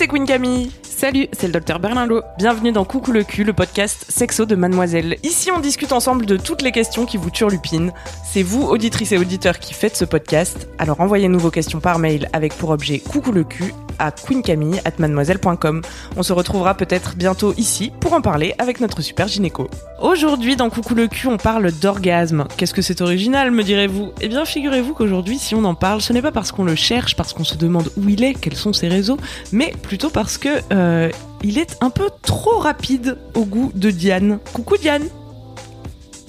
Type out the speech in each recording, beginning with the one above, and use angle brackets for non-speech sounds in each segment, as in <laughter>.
c'est Queen Camille. Salut, c'est le docteur Berlinlot. Bienvenue dans Coucou le cul, le podcast sexo de Mademoiselle. Ici, on discute ensemble de toutes les questions qui vous turlupinent. C'est vous, auditrices et auditeurs, qui faites ce podcast. Alors envoyez-nous vos questions par mail avec pour objet Coucou le cul à queencamille@mademoiselle.com. On se retrouvera peut-être bientôt ici pour en parler avec notre super gynéco. Aujourd'hui, dans Coucou le cul, on parle d'orgasme. Qu'est-ce que c'est original, me direz-vous? Eh bien, figurez-vous qu'aujourd'hui, si on en parle, ce n'est pas parce qu'on le cherche, parce qu'on se demande où il est, quels sont ses réseaux, mais plutôt parce que euh, il est un peu trop rapide au goût de Diane. Coucou Diane.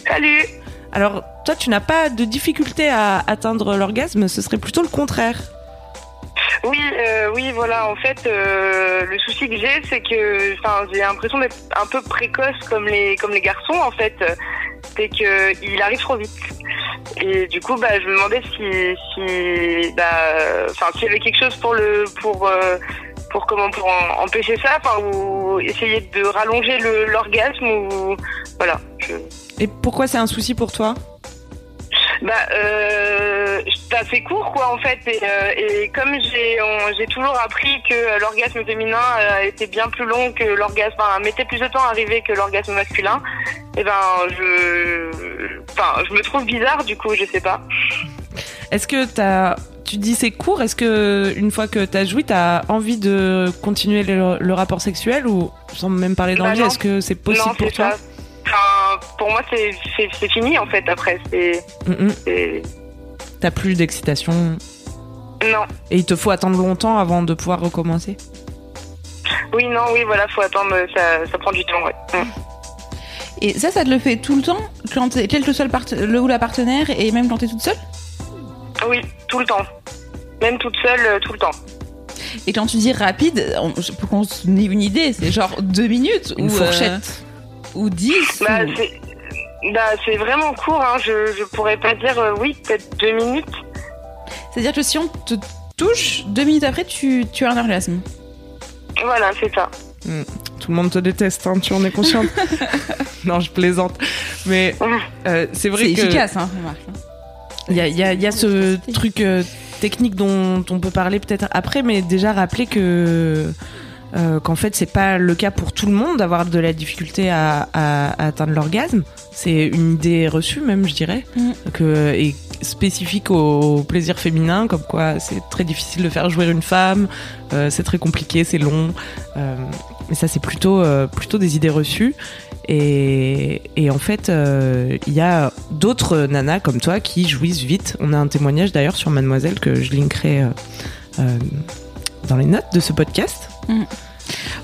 Salut Alors, toi, tu n'as pas de difficulté à atteindre l'orgasme, ce serait plutôt le contraire. Oui, euh, oui, voilà. En fait, euh, le souci que j'ai, c'est que, j'ai l'impression d'être un peu précoce comme les, comme les garçons. En fait, c'est que il arrive trop vite. Et du coup, bah, je me demandais si, si, bah, enfin, s'il y avait quelque chose pour le, pour, euh, pour comment, pour empêcher ça, enfin, ou essayer de rallonger l'orgasme, ou voilà. Je... Et pourquoi c'est un souci pour toi? Bah, euh, assez court, quoi, en fait. Et, euh, et comme j'ai j'ai toujours appris que euh, l'orgasme féminin euh, était bien plus long que l'orgasme, enfin, mettait plus de temps à arriver que l'orgasme masculin, et ben, je, enfin, je me trouve bizarre, du coup, je sais pas. Est-ce que t'as, tu dis c'est court, est-ce que une fois que t'as joui, t'as envie de continuer le, le rapport sexuel ou sans même parler Bah d'envie, est-ce que c'est possible non, pour toi. Enfin, pour moi, c'est fini, en fait, après. C'est. Mm, T'as plus d'excitation Non. et il te faut attendre longtemps avant de pouvoir recommencer. Oui, non, oui, voilà, faut attendre, ça, ça prend du temps, ouais. Mm. Et ça, ça te le fait tout le temps, quand quel que soit le, part- le ou la partenaire, et même quand t'es toute seule? Oui, tout le temps. Même toute seule, euh, tout le temps. Et quand tu dis rapide, on- pour qu'on se ait une idée, c'est genre deux minutes Une ou, fourchette. euh, ou dix Bah, ou- c'est bah, c'est vraiment court, hein. je, je pourrais pas dire euh, oui, peut-être deux minutes. C'est-à-dire que si on te touche, deux minutes après, tu, tu as un orgasme. Voilà, c'est ça. Tout le monde te déteste, hein, tu en es consciente. <laughs> non, je plaisante. Mais euh, c'est vrai C'est que efficace, hein, remarque. il y a, il y a- il y a ce truc technique dont on peut parler peut-être après, mais déjà rappeler que euh, qu'en fait c'est pas le cas pour tout le monde d'avoir de la difficulté à, à- à atteindre l'orgasme. C'est une idée reçue même, je dirais, Mm. que et spécifique au plaisir féminin, comme quoi c'est très difficile de faire jouer une femme, euh, c'est très compliqué, c'est long. Euh, mais ça c'est plutôt plutôt des idées reçues. Et, et en fait, euh, il y a d'autres nanas comme toi qui jouissent vite. On a un témoignage d'ailleurs sur Mademoiselle que je linkerai euh, euh, dans les notes de ce podcast.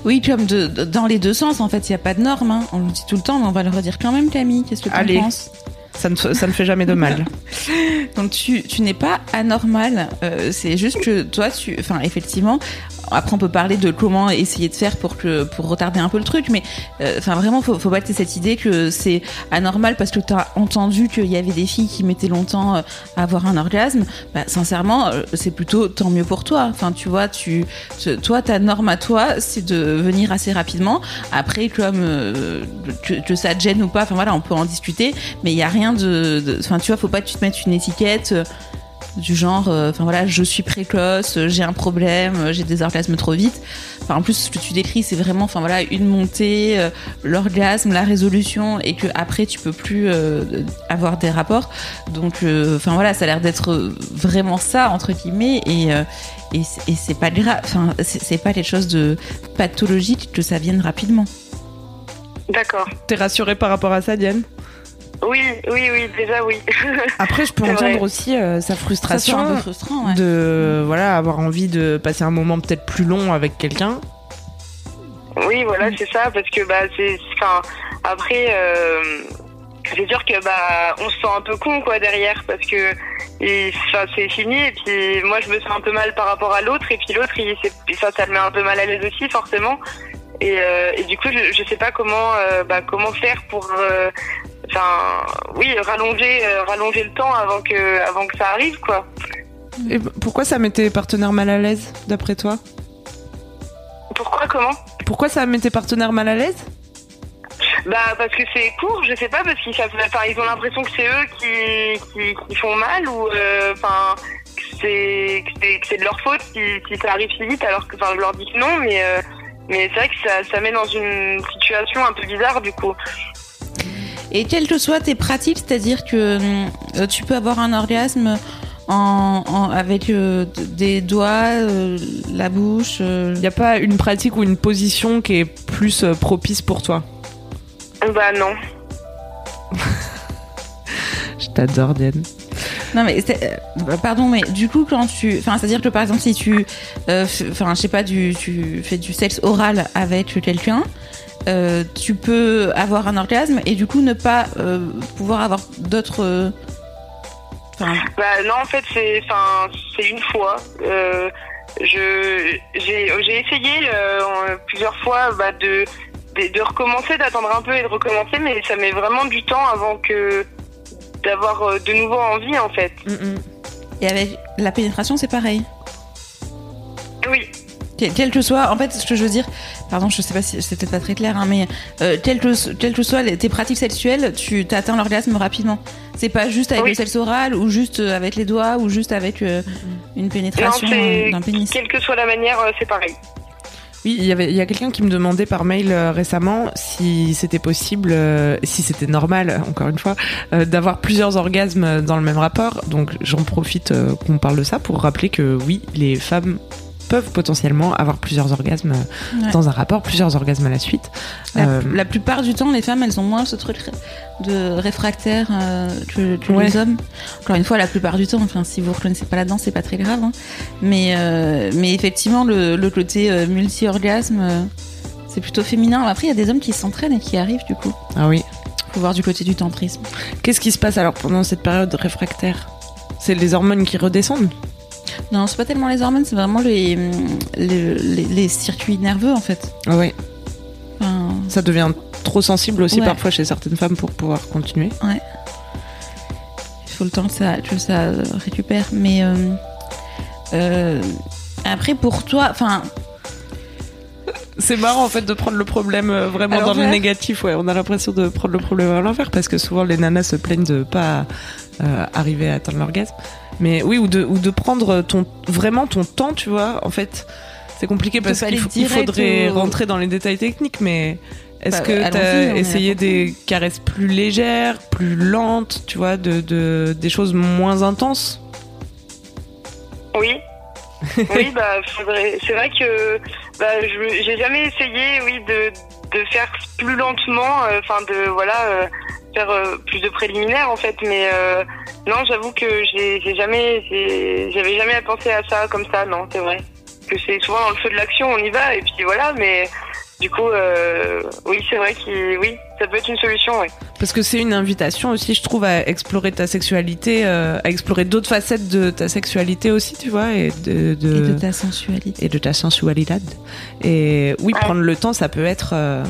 Oui, comme de, de- dans les deux sens, en fait, il n'y a pas de norme. hein. On le dit tout le temps, mais on va le redire quand même, Camille. Qu'est-ce que tu penses? Ça ne, ça ne fait jamais de mal. <laughs> Donc tu, tu n'es pas anormal, euh, c'est juste que toi, tu, enfin effectivement, après on peut parler de comment essayer de faire pour que pour retarder un peu le truc, mais euh, enfin vraiment faut, faut t'aies cette idée que c'est anormal parce que t'as entendu qu'il y avait des filles qui mettaient longtemps euh, à avoir un orgasme. Bah, sincèrement, euh, c'est plutôt tant mieux pour toi. Enfin tu vois, tu, toi ta norme à toi, c'est de venir assez rapidement. Après comme euh, que, que ça te gêne ou pas, enfin voilà, on peut en discuter, mais il y a rien de, enfin tu vois, faut pas que tu te mettes une étiquette du genre, euh, enfin voilà, je suis précoce, euh, j'ai un problème, euh, j'ai des orgasmes trop vite. Enfin en plus ce que tu décris, c'est vraiment, enfin voilà, une montée, euh, l'orgasme, la résolution, et que après tu peux plus euh, avoir des rapports. Donc, euh, enfin voilà, ça a l'air d'être vraiment ça entre guillemets, et euh, et c'est- et c'est pas grave, enfin c'est pas quelque chose de pathologique que ça vienne rapidement. D'accord. T'es rassurée par rapport à ça, Diane? Oui, oui, oui, déjà oui. <laughs> Après, je peux entendre vrai. aussi euh, sa frustration un peu frustrant, ouais. de voilà avoir envie de passer un moment peut-être plus long avec quelqu'un. Oui, voilà, c'est ça, parce que bah c'est, enfin, après, euh, c'est sûr que bah on se sent un peu con quoi derrière, parce que c'est fini et puis moi je me sens un peu mal par rapport à l'autre et puis l'autre il ça ça le met un peu mal à l'aise aussi forcément et, euh, et du coup je, je sais pas comment euh, bah, comment faire pour euh, enfin oui rallonger euh, rallonger le temps avant que avant que ça arrive quoi. Et pourquoi ça met tes partenaires mal à l'aise, d'après toi? Pourquoi comment? Pourquoi ça met tes partenaires mal à l'aise? Bah parce que c'est court, je sais pas, parce qu'ils savent, enfin, ils ont l'impression que c'est eux qui, qui, qui font mal ou euh, enfin que c'est que de leur faute si, si ça arrive si vite alors que enfin je leur dis que non mais euh, mais c'est vrai que ça, ça met dans une situation un peu bizarre du coup. Et quelles que soient tes pratiques, c'est-à-dire que euh, tu peux avoir un orgasme en, en- avec euh, des doigts, euh, la bouche. euh, Il n'y a pas une pratique ou une position qui est plus euh, propice pour toi? Bah non. <laughs> Je t'adore, Diane. Non mais euh, pardon mais du coup quand tu enfin c'est à dire que par exemple si tu euh, enfin je sais pas tu fais du sexe oral avec quelqu'un euh, tu peux avoir un orgasme et du coup ne pas euh, pouvoir avoir d'autres Bah non en fait c'est c'est une fois. Je j'ai j'ai essayé plusieurs fois bah, de de recommencer, d'attendre un peu et de recommencer, mais ça met vraiment du temps avant que d'avoir euh, de nouveau envie en fait. et avec la pénétration c'est pareil Oui. Quel, que soit, en fait, ce que je veux dire, pardon, je sais pas si c'est peut-être pas très clair, hein, mais euh, quel que, quel que soit tes pratiques sexuelles, tu atteins l'orgasme rapidement. C'est pas juste avec Oui. le sexe oral ou juste euh, avec les doigts ou juste avec euh, une Non, pénétration c'est d'un pénis. quelle que soit la manière, c'est pareil. Oui, il y avait, il y a quelqu'un qui me demandait par mail euh, récemment si c'était possible, euh, si c'était normal, encore une fois, euh, d'avoir plusieurs orgasmes dans le même rapport. Donc j'en profite qu'on parle de ça pour rappeler que oui, les femmes peuvent potentiellement avoir plusieurs orgasmes euh, Ouais. dans un rapport, plusieurs orgasmes à la suite. La, Euh, la plupart du temps, les femmes, elles ont moins ce truc de réfractaire euh, que, que Ouais. les hommes. Encore une fois, la plupart du temps, enfin, si vous reconnaissez pas là-dedans, c'est pas très grave. hein. Mais, euh, mais effectivement, le, le côté multi-orgasme, c'est plutôt féminin. Après, il y a des hommes qui s'entraînent et qui arrivent, du coup. Ah oui. Faut voir du côté du tantrisme. Qu'est-ce qui se passe alors pendant cette période réfractaire? C'est les hormones qui redescendent? Non, c'est pas tellement les hormones, c'est vraiment les, les, les- les circuits nerveux, en fait. Ah oui. Enfin, Ça devient trop sensible aussi Ouais. parfois chez certaines femmes pour pouvoir continuer. il faut le temps que ça, que ça récupère. Mais euh, euh, après, pour toi, enfin, C'est marrant en fait de prendre le problème euh, vraiment dans le négatif. Ouais, on a l'impression de prendre le problème à l'envers parce que souvent les nanas se plaignent de pas euh, arriver à atteindre l'orgasme. Mais oui, ou de ou de prendre ton vraiment ton temps, tu vois. En fait, c'est compliqué parce qu'il il faudrait au- rentrer dans les détails techniques. Mais est-ce Bah, que on est essayé des caresses plus légères, plus lentes, tu vois, de, de des choses moins intenses? Oui. <laughs> oui, bah, faudrait... c'est vrai que bah, je j'ai jamais essayé, oui, de, de faire plus lentement, euh, enfin de voilà, euh, faire euh, plus de préliminaires en fait, mais non, j'avoue que j'ai jamais, j'avais jamais pensé à ça comme ça, non, c'est vrai. Que c'est souvent dans le feu de l'action, on y va et puis voilà, mais du coup, euh, oui, c'est vrai que oui, ça peut être une solution, oui. Parce que c'est une invitation aussi, je trouve, à explorer ta sexualité, euh, à explorer d'autres facettes de ta sexualité aussi, tu vois, et de, de, et de ta sensualité. et de ta sensualité. Et oui, Ouais. prendre le temps, ça peut être, euh,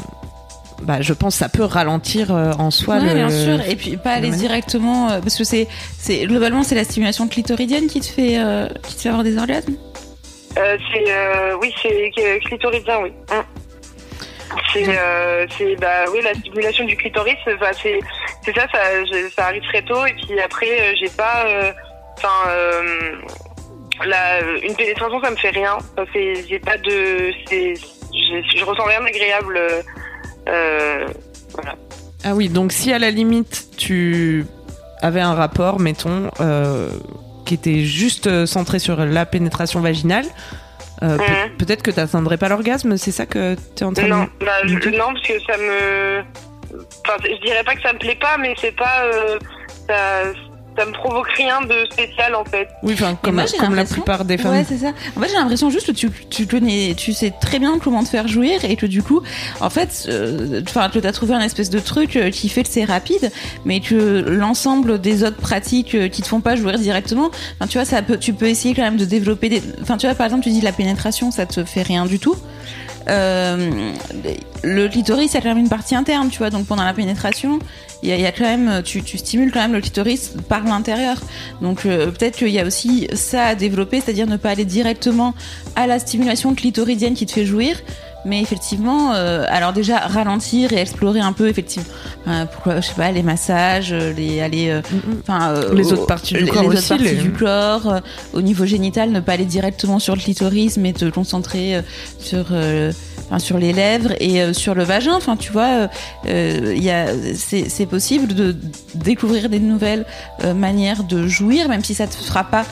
bah, je pense, ça peut ralentir euh, en soi ouais, le. bien sûr. Et puis pas aller manière. directement, euh, parce que c'est, c'est globalement c'est la stimulation clitoridienne qui te fait, euh, qui te fait avoir des orgasmes. Euh, c'est euh, oui, c'est euh, clitoridien, oui. Hum. C'est euh, bah oui la stimulation du clitoris, c'est ça, ça ça arrive très tôt et puis après euh, j'ai pas euh, enfin euh, une pénétration ça me fait rien. J'ai pas de je, ressens rien d'agréable. euh. Ah oui, donc si à la limite tu avais un rapport, mettons, qui était juste centré sur la pénétration vaginale, euh, Mhm. peut-être que tu n'atteindrais pas l'orgasme, c'est ça que tu es en train de Non, bah, je- non, parce que ça me. Enfin, je dirais pas que ça me plaît pas, mais c'est pas. euh, ça... ça me provoque rien de spécial en fait. Oui, enfin comme, moi, j'ai comme la plupart des femmes. Ouais, c'est ça. En fait, j'ai l'impression juste que tu, tu connais, tu sais très bien comment te faire jouir et que du coup, en fait, euh, enfin, que t'as trouvé un espèce de truc euh, qui fait que c'est rapide, mais que l'ensemble des autres pratiques euh, qui te font pas jouir directement, tu vois, ça peut, tu peux essayer quand même de développer des, enfin, tu vois, par exemple, tu dis la pénétration, ça te fait rien du tout. Euh, le clitoris, c'est quand même une partie interne, tu vois. Donc pendant la pénétration, il y a, a quand même, tu, tu stimules quand même le clitoris par l'intérieur. Donc euh, peut-être qu'il y a aussi ça à développer, c'est-à-dire ne pas aller directement à la stimulation clitoridienne qui te fait jouir. Mais effectivement, euh, alors déjà ralentir et explorer un peu effectivement, euh, pourquoi je sais pas les massages, euh, les aller, euh, enfin euh, Les au- autres parties du les- corps les autres aussi, parties les- du corps, au niveau génital, ne pas aller directement sur le clitoris, mais te concentrer sur enfin, sur les lèvres et sur le vagin. Enfin, tu vois, il y a, c'est, possible de découvrir des nouvelles manières de jouir, même si ça te fera pas.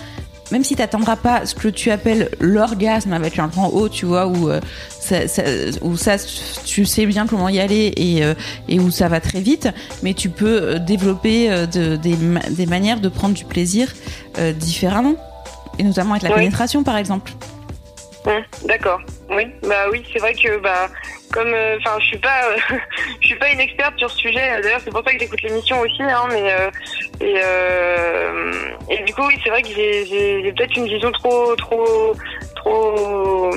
Même si t'attendras pas ce que tu appelles l'orgasme avec un grand O, tu vois, où, euh, ça, ça- où ça, tu sais bien comment y aller et, euh, et où ça va très vite, mais tu peux euh, développer euh, de- des, ma- des manières de prendre du plaisir différemment, et notamment avec la Oui. pénétration, par exemple. Hum, D'accord. Oui, bah oui, c'est vrai que bah comme euh, enfin je suis pas euh, <laughs> je suis pas une experte sur ce sujet. D'ailleurs, c'est pour ça que j'écoute l'émission aussi hein, mais euh, et coup, oui, c'est vrai que j'ai j'ai j'ai peut-être une vision trop trop trop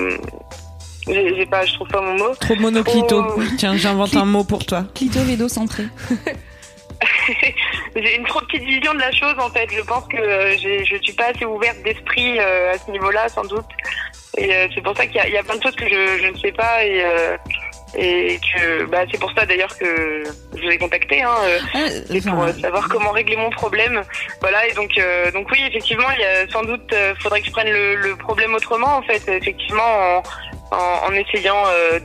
j'ai j'ai pas je trouve pas mon mot. Trop monoclito. Trop- Tiens, j'invente un mot pour toi. Clitorido-centré. <laughs> j'ai une trop petite vision de la chose en fait. Je pense que euh, j'ai- je suis pas assez ouverte d'esprit euh, à ce niveau-là, sans doute. Et euh, c'est pour ça qu'il y, a- il y a plein de choses que je, je ne sais pas et euh, et que bah, c'est pour ça d'ailleurs que je vous ai contacté. Hein, euh, c'est pour euh, savoir comment régler mon problème. Voilà et donc euh, donc oui effectivement il y a sans doute euh, faudrait que je prenne le, le problème autrement en fait effectivement en, en, en essayant euh,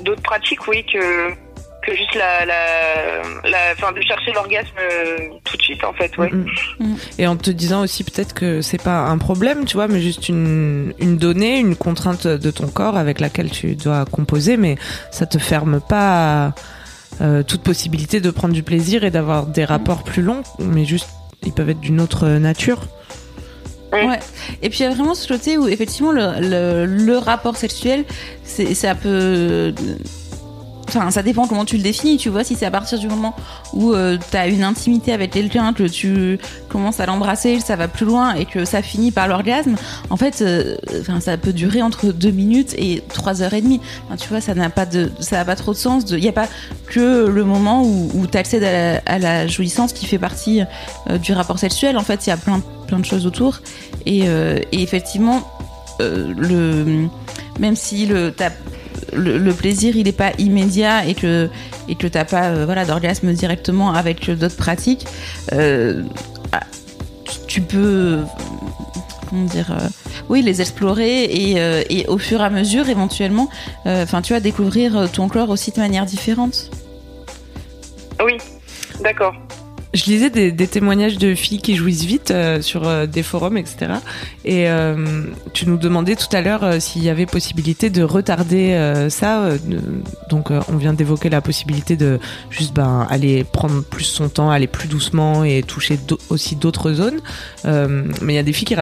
d'autres pratiques oui que que juste la la la enfin de chercher l'orgasme euh, tout de suite en fait ouais. Et en te disant aussi peut-être que c'est pas un problème, tu vois, mais juste une, une donnée, une contrainte de ton corps avec laquelle tu dois composer, mais ça te ferme pas à, euh, toute possibilité de prendre du plaisir et d'avoir des rapports plus longs, mais juste ils peuvent être d'une autre nature. Ouais. Et puis il y a vraiment ce côté où effectivement le, le, le rapport sexuel, c'est ça peut. Enfin, ça dépend comment tu le définis, tu vois. Si c'est à partir du moment où euh, tu as une intimité avec quelqu'un, que tu commences à l'embrasser, ça va plus loin et que ça finit par l'orgasme, en fait, euh, ça peut durer entre deux minutes et trois heures et demie. Tu vois, ça n'a pas de, ça n'a pas trop de sens. Il n'y a pas que le moment où, tu accèdes à la, jouissance qui fait partie euh, du rapport sexuel. En fait, il y a plein, plein de choses autour. Et, et effectivement, le, même si le, t'as- le, plaisir il est pas immédiat et que et que t'as pas euh, voilà d'orgasme directement avec d'autres pratiques, euh, ah, tu- peux comment dire euh, oui les explorer et, euh, et au fur et à mesure éventuellement euh, enfin tu vas découvrir ton corps aussi de manière différente. Oui, d'accord. Je lisais des, témoignages de filles qui jouissent vite euh, sur euh, des forums, etc. Et euh, tu nous demandais tout à l'heure s'il y avait possibilité de retarder ça. donc, on vient d'évoquer la possibilité de juste ben, aller prendre plus son temps, aller plus doucement et toucher aussi d'autres zones. Mais il y a des filles qui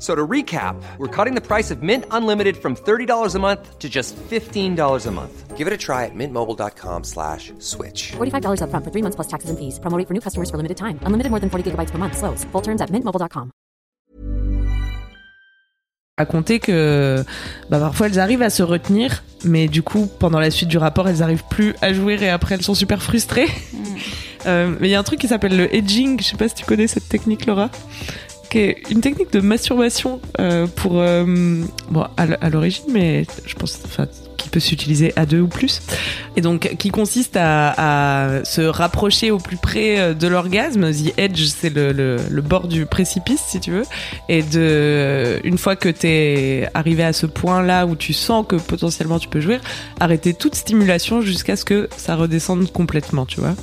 So to recap, we're cutting the price of Mint Unlimited from $30 a month to just $15 a month. Give it a try at mintmobile.com slash switch. $45 upfront for three months plus taxes and fees. Promo for new customers for limited time. Unlimited more than 40 gigabytes per month. Slows. Full terms at mintmobile.com. raconté que bah, parfois elles arrivent à se retenir, mais du coup, pendant la suite du rapport, elles arrivent plus à jouer et après elles sont super frustrées. <laughs> Euh, mais il y a un truc qui s'appelle le edging, je sais pas si tu connais cette technique, Laura qui est une technique de masturbation euh, pour euh, bon à l'origine mais je pense enfin qui peut s'utiliser à deux ou plus et donc qui consiste à, se rapprocher au plus près euh, de l'orgasme the edge c'est le, le, bord du précipice si tu veux et de une fois que t'es arrivé à ce point là où tu sens que potentiellement tu peux jouir arrêter toute stimulation jusqu'à ce que ça redescende complètement tu vois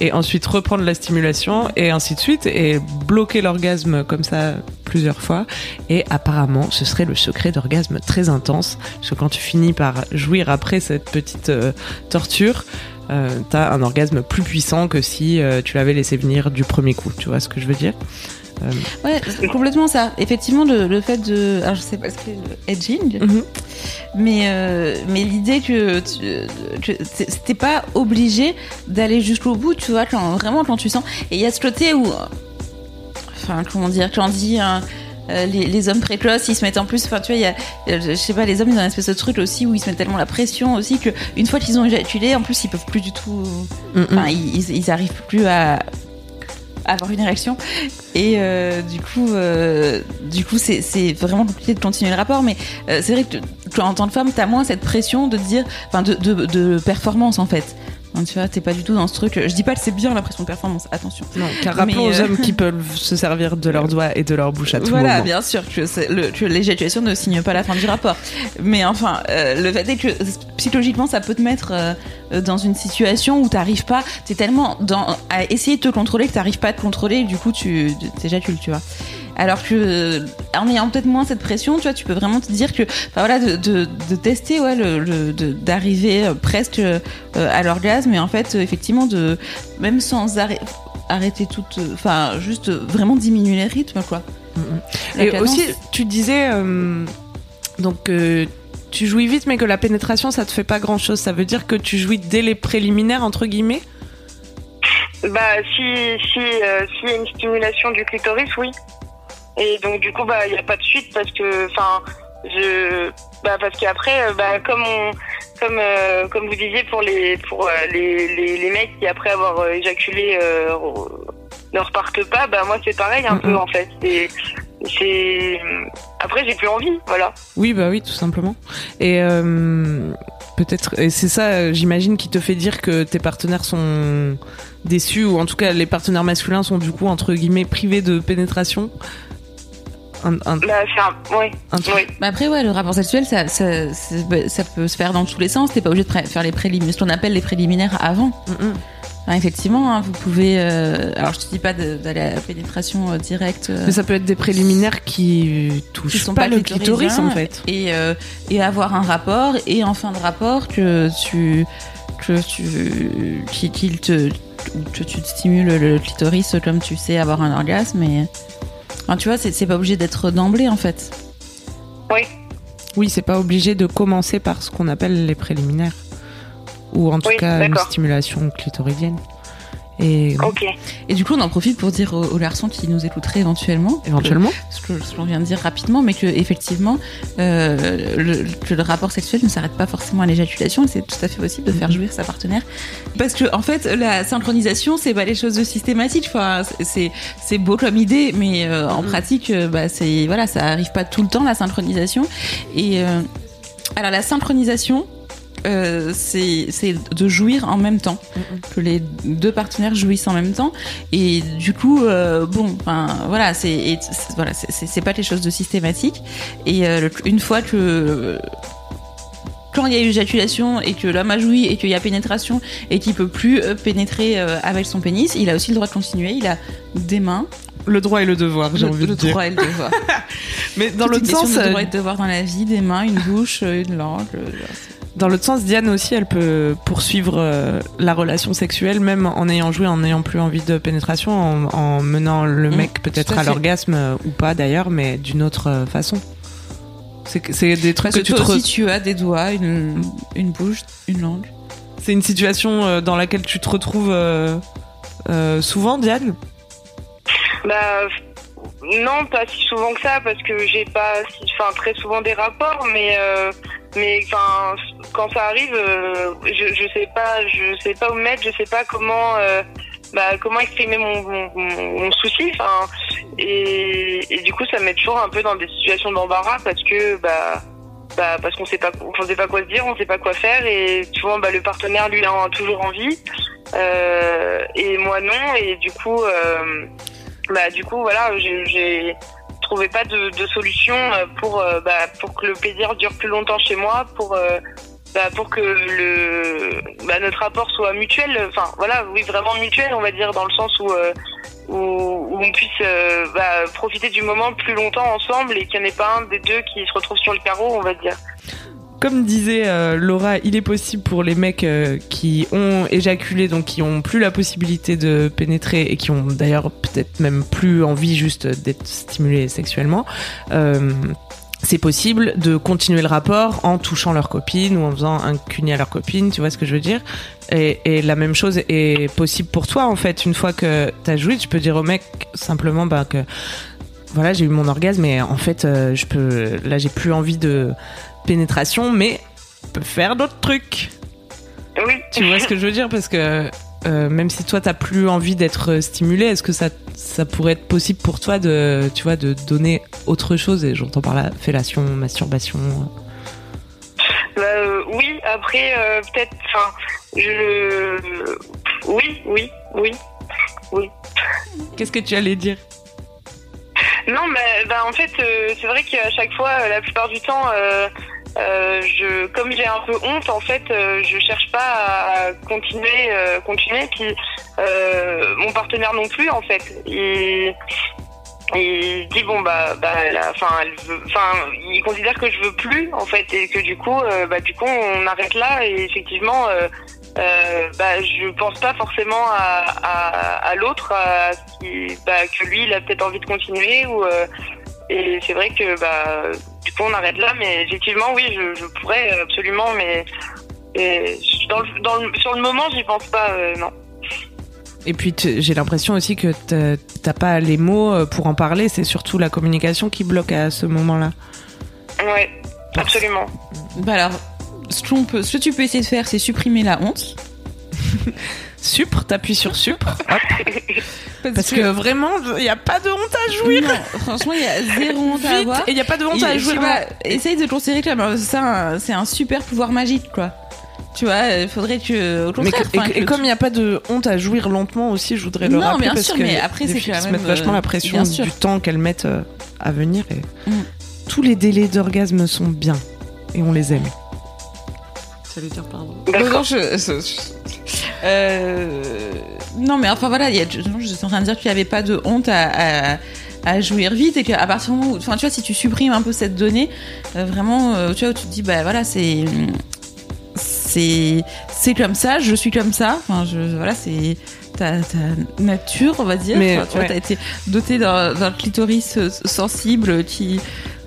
et ensuite reprendre la stimulation et ainsi de suite et bloquer l'orgasme comme ça plusieurs fois. Et apparemment ce serait le secret d'orgasme très intense parce que quand tu finis par jouir après cette petite euh, torture euh, t'as un orgasme plus puissant que si euh, tu l'avais laissé venir du premier coup. Tu vois ce que je veux dire? Ouais, complètement ça. Effectivement, le, le fait de. Alors, je sais pas ce que le edging, Mhm. mais, euh, mais l'idée que, tu- c'était pas obligé d'aller jusqu'au bout, tu vois, quand, vraiment quand tu sens. Et il y a ce côté où. Enfin, comment dire, quand on dit. hein, euh, les, les hommes précoces, ils se mettent en plus. Enfin, tu vois, il y a, euh, je sais pas, les hommes, ils ont une espèce de truc aussi où ils se mettent tellement la pression aussi que une fois qu'ils ont éjaculé, en plus, ils peuvent plus du tout. Mm, Enfin, ils, ils, ils arrivent plus à avoir une érection. Et euh, du coup, euh, du coup, c'est vraiment compliqué de continuer le rapport. Mais euh, c'est vrai que tu- en tant que femme, t'as moins cette pression de dire, enfin, de, de performance en fait. Tu vois, t'es pas du tout dans ce truc. Je dis pas que c'est bien la pression de performance. Attention. non car rappelons Mais, aux euh, hommes qui peuvent se servir de leurs <laughs> doigts et de leur bouche à tout Voilà, moment bien sûr que, le- que l'éjaculation ne signe pas la fin du rapport. Mais enfin, euh, le fait est que psychologiquement, ça peut te mettre euh, dans une situation où t'arrives pas, t'es tellement dans, à essayer de te contrôler que t'arrives pas à te contrôler et du coup, tu t'éjacules, tu vois. Alors que, euh, en ayant peut-être moins cette pression, tu vois, tu peux vraiment te dire que, enfin voilà, de, de, de tester, ouais, le, le- de- d'arriver euh, presque euh, à l'orgasme et en fait, effectivement, de, même sans arrêt- arrêter toute, enfin, juste vraiment diminuer les rythmes, quoi. Et cadence. aussi, tu disais euh, donc euh, tu jouis vite, mais que la pénétration, ça te fait pas grand chose. Ça veut dire que tu jouis dès les préliminaires entre guillemets? Bah si si euh, s'il y a une stimulation du clitoris, oui. Et donc du coup bah il y a pas de suite parce que enfin je bah parce qu'après euh, bah comme on comme euh, comme vous disiez pour les pour euh, les, les les mecs qui après avoir euh, éjaculé euh, ne repartent pas, bah moi c'est pareil un peu en fait. C'est c'est après j'ai plus envie, voilà. Oui, bah oui, tout simplement. Et euh, peut-être, et c'est ça, j'imagine, qui te fait dire que tes partenaires sont déçus, ou en tout cas les partenaires masculins sont du coup entre guillemets privés de pénétration. Un, un- Bah c'est un ouais. un truc- Oui. Bah après, ouais, le rapport sexuel, ça, ça, peut se faire dans tous les sens. T'es pas obligé de pré- faire les préliminaires, ce qu'on appelle les préliminaires avant. Mm. Hein, effectivement, hein, vous pouvez. euh, alors, je te dis pas de- d'aller à la pénétration euh, directe. euh, Mais ça peut être des préliminaires qui touchent qui sont pas, pas le clitoris en fait. et euh, et avoir un rapport et en fin de rapport que tu que tu qui- qu'il te que tu te stimules le clitoris comme tu sais avoir un orgasme et enfin, tu vois c'est c'est pas obligé d'être d'emblée en fait Oui, c'est pas obligé de commencer par ce qu'on appelle les préliminaires. Ou en tout Oui, cas une stimulation clitoridienne. Et du coup on en profite pour dire aux, aux garçons qui nous écouteraient éventuellement éventuellement. ce que ce qu'on vient de dire rapidement, mais que effectivement euh, le, que le rapport sexuel ne s'arrête pas forcément à l'éjaculation, et c'est tout à fait possible de faire jouir sa partenaire. Parce que en fait, la synchronisation, c'est pas les choses de systématique. Enfin, c'est c'est beau comme idée, mais euh, en pratique, euh, bah c'est voilà, ça arrive pas tout le temps la synchronisation. Et euh, alors la synchronisation. Euh, c'est c'est de jouir en même temps que les deux partenaires jouissent en même temps et du coup euh, bon enfin voilà c'est voilà c'est- pas des choses de systématique et euh, le- une fois que quand il y a éjaculation et que l'homme a joui et qu'il y a pénétration et qu'il peut plus euh, pénétrer euh, avec son pénis, il a aussi le droit de continuer. Il a des mains, Le droit et le devoir, j'ai le, envie le de dire. droit et le devoir. <laughs> Mais dans l'autre sens, euh, droit et de devoir dans la vie, des mains, une bouche, une langue. Dans l'autre sens, Diane aussi, elle peut poursuivre euh, la relation sexuelle, même en ayant joué, en n'ayant plus envie de pénétration, en, en menant le Mm, mec peut-être à l'orgasme euh, ou pas d'ailleurs, mais d'une autre euh, façon. C'est des trucs Parce que que tu te. toi re- aussi, tu as des doigts, une, une bouche, une langue. C'est une situation euh, dans laquelle tu te retrouves euh, euh, souvent, Diane? Bah non, pas si souvent que ça parce que j'ai pas, si- enfin très souvent des rapports, mais euh, mais enfin quand ça arrive, euh, je je sais pas, je sais pas où me mettre, je sais pas comment euh, bah comment exprimer mon souci, enfin et, du coup ça me met toujours un peu dans des situations d'embarras parce que bah bah, parce qu'on sait pas on sait pas quoi se dire, on sait pas quoi faire et souvent bah, le partenaire lui a toujours envie euh, et moi non et du coup bah du coup voilà j'ai- trouvé pas de, solution pour bah, pour que le plaisir dure plus longtemps chez moi pour bah, pour que le bah, notre rapport soit mutuel. Enfin voilà, oui vraiment mutuel, on va dire dans le sens où euh, où, où on puisse euh, bah, profiter du moment plus longtemps ensemble et qu'il n'y en ait pas un des deux qui se retrouve sur le carreau, on va dire. Comme disait euh, Laura, il est possible pour les mecs qui ont éjaculé, donc qui ont plus la possibilité de pénétrer et qui ont d'ailleurs peut-être même plus envie juste d'être stimulés sexuellement. euh, c'est possible de continuer le rapport en touchant leur copine ou en faisant un cuni à leur copine, tu vois ce que je veux dire? Et, et la même chose est possible pour toi en fait. Une fois que t'as joué, tu peux dire au mec simplement bah, que voilà j'ai eu mon orgasme et en fait euh, je peux là j'ai plus envie de pénétration mais on peut faire d'autres trucs. Oui. Tu vois ce que je veux dire? Parce que euh, même si toi t'as plus envie d'être stimulé, est-ce que ça, ça pourrait être possible pour toi de, tu vois, de donner autre chose? Et j'entends par là fellation, masturbation. Bah, euh, oui, après, euh, peut-être, enfin, je. Oui, oui, oui, oui. Qu'est-ce que tu allais dire? Non, mais bah, en fait, euh, c'est vrai qu'à chaque fois, euh, la plupart du temps, euh, euh, je, comme j'ai un peu honte, en fait, euh, je cherche pas à continuer, euh, continuer. Puis euh, mon partenaire non plus, en fait. Il, il dit bon bah bah enfin il considère que je veux plus en fait et que du coup euh, bah du coup on arrête là et effectivement euh, euh, bah je pense pas forcément à, à, à l'autre bah que lui il a peut-être envie de continuer ou euh, et c'est vrai que bah du coup on arrête là mais effectivement oui je, je pourrais absolument mais et dans le, dans le, sur le moment j'y pense pas euh, non Et puis j'ai l'impression aussi que t'as- pas les mots euh, pour en parler. C'est surtout la communication qui bloque à ce moment-là. ouais absolument Bah alors, ce, qu'on peut, ce que tu peux essayer de faire, c'est supprimer la honte. <laughs> Supre, t'appuies sur supre. Hop. <laughs> Parce que vraiment, il y a pas de honte à jouir. Non, franchement, il y a zéro honte à avoir. et il y a pas de honte Il- à jouir. pas, essaye de considérer que c'est un, super pouvoir magique, quoi. Tu vois, il faudrait que, au Mais contraire, que- et, comme il n'y a pas de honte à jouir lentement aussi, je voudrais le Non, rappeler bien parce sûr, que mais après, c'est quand se même, mettent vachement euh, la pression bien sûr. du temps qu'elles mettent euh, à venir. Et Mm. Tous les délais d'orgasme sont bien et on les aime. Ça veut dire pardon. Non, non, je- je- je- euh, non, mais enfin voilà, il y a, je, je suis en train de dire qu'il n'y avait pas de honte à, à, à jouir vite et qu'à partir du moment où, enfin, tu vois, si tu supprimes un peu cette donnée, euh, vraiment, euh, tu vois, où tu te dis, bah voilà, c'est, c'est, c'est comme ça, je suis comme ça, enfin, je, voilà, c'est ta, ta nature, on va dire. Mais, Enfin, tu vois, t'as été doté d'un d'un clitoris sensible qui,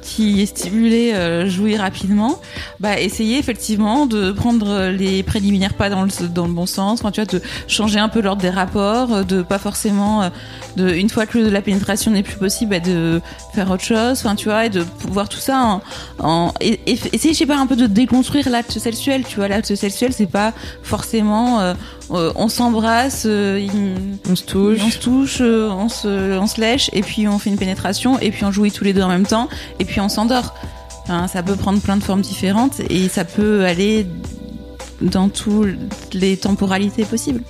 qui est stimulé, euh, jouir rapidement bah essayer effectivement de prendre les préliminaires pas dans le dans le bon sens enfin tu vois de changer un peu l'ordre des rapports euh, de pas forcément euh, de une fois que la pénétration n'est plus possible bah, de faire autre chose enfin tu vois et de pouvoir tout ça en, en essayer je sais pas un peu de déconstruire l'acte sexuel tu vois l'acte sexuel c'est pas forcément euh, euh, on s'embrasse euh, il- On se touche. on se touche, euh, on se, on se lèche, et puis on fait une pénétration, et puis on jouit tous les deux en même temps, et puis on s'endort. Enfin, ça peut prendre plein de formes différentes, et ça peut aller dans toutes les temporalités possibles.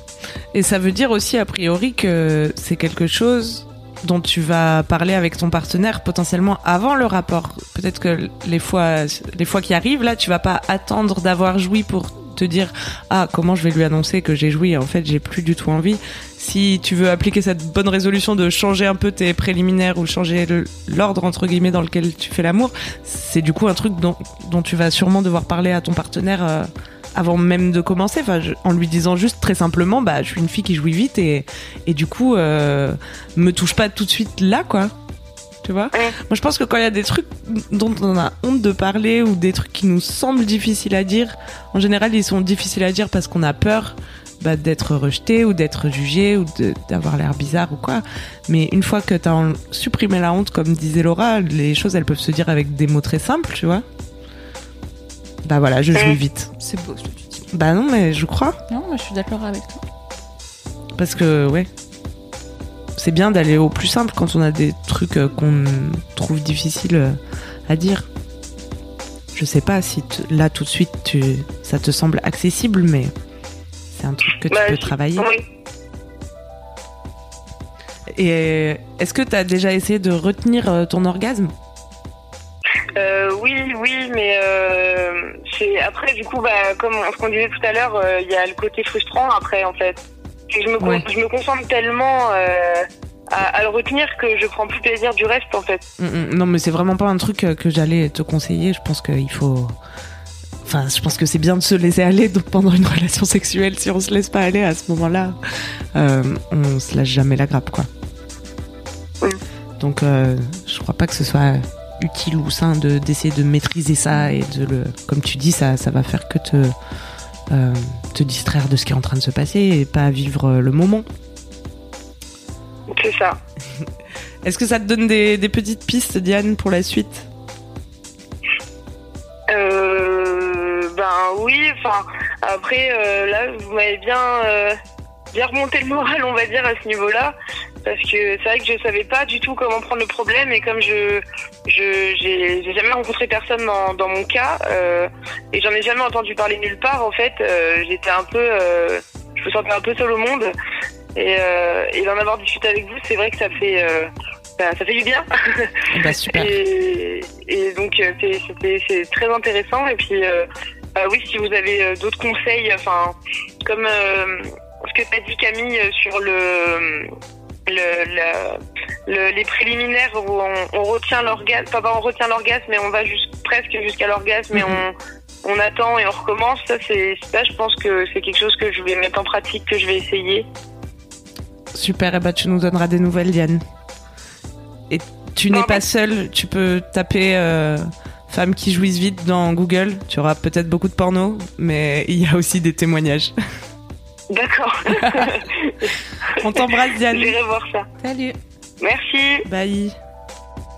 Et ça veut dire aussi a priori que c'est quelque chose dont tu vas parler avec ton partenaire potentiellement avant le rapport. Peut-être que les fois, les fois qui arrivent, là, tu vas pas attendre d'avoir joui pour te dire ah comment je vais lui annoncer que j'ai joui. En fait, j'ai plus du tout envie. Si tu veux appliquer cette bonne résolution de changer un peu tes préliminaires ou changer l'ordre entre guillemets dans lequel tu fais l'amour, c'est du coup un truc dont, dont tu vas sûrement devoir parler à ton partenaire. euh, avant même de commencer, en lui disant juste très simplement, bah, je suis une fille qui jouit vite et, et du coup, euh, me touche pas tout de suite là, quoi. Tu vois. Moi, je pense que quand il y a des trucs dont on a honte de parler ou des trucs qui nous semblent difficiles à dire, en général, ils sont difficiles à dire parce qu'on a peur bah, d'être rejeté ou d'être jugé ou d'avoir l'air bizarre ou quoi. Mais une fois que tu as supprimé la honte, comme disait Laura, les choses, elles peuvent se dire avec des mots très simples, tu vois Bah voilà, je Ouais. vite. C'est beau ce que tu dis. Bah non, mais je crois. Non, moi je suis d'accord avec toi. Parce que, ouais. C'est bien d'aller au plus simple quand on a des trucs euh, qu'on trouve difficiles euh, à dire. Je sais pas si là tout de suite tu, ça te semble accessible, mais c'est un truc que tu Bah, peux travailler. oui. Et est-ce que tu as déjà essayé de retenir euh, ton orgasme? Euh, oui, oui, mais euh, après du coup, bah, comme ce qu'on disait tout à l'heure, euh, il y a le côté frustrant après en fait. Et je me Ouais. je me concentre tellement euh, à, à le retenir que je prends plus plaisir du reste en fait. Mm, mm. Non, mais c'est vraiment pas un truc euh, que j'allais te conseiller. Je pense qu'il faut. Enfin, je pense que c'est bien de se laisser aller pendant une <laughs> relation sexuelle. Si on se laisse pas aller à ce moment-là, euh, on se lâche jamais la grappe, quoi. Oui. Donc, euh, je crois pas que ce soit utile ou sain de d'essayer de maîtriser ça et de le. Comme tu dis, ça, ça va faire que te euh, te distraire de ce qui est en train de se passer et pas vivre euh, le moment. C'est ça. <laughs> Est-ce que ça te donne des, des petites pistes, Diane, pour la suite? Euh, ben oui, enfin après euh, là vous m'avez bien bien remonté le moral on va dire à ce niveau-là parce que c'est vrai que je savais pas du tout comment prendre le problème et comme je je j'ai jamais rencontré personne dans, dans mon cas euh, et j'en ai jamais entendu parler nulle part en fait euh, j'étais un peu euh, je me sentais un peu seule au monde. Et, euh, et d'en avoir discuté avec vous c'est vrai que ça fait euh, bah, ça fait du bien. Bah super. <laughs> et, et donc euh, c'est- très intéressant. Et puis euh, bah oui si vous avez d'autres conseils enfin comme euh, ce que t'as dit Camille sur le le, la- le- les préliminaires où on, on retient l'orgasme enfin pas on retient l'orgasme mais on va juste presque jusqu'à l'orgasme et on on attend et on recommence ça c'est ça je pense que c'est quelque chose que je vais mettre en pratique que je vais essayer Super, et bah tu nous donneras des nouvelles, Diane. Et tu n'es pas seule, tu peux taper euh, femmes qui jouissent vite dans Google. Tu auras peut-être beaucoup de porno, mais il y a aussi des témoignages. <laughs> d'accord <laughs> On t'embrasse, Diane. j'irai voir ça Salut. merci Bye.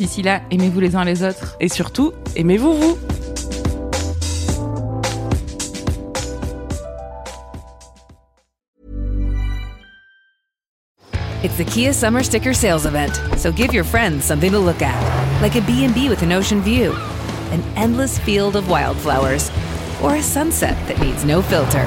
D'ici là, aimez-vous les uns les autres. Et surtout, aimez-vous vous It's the Kia Summer Sticker Sales Event, so give your friends something to look at, like a B&B with an ocean view, an endless field of wildflowers, or a sunset that needs no filter.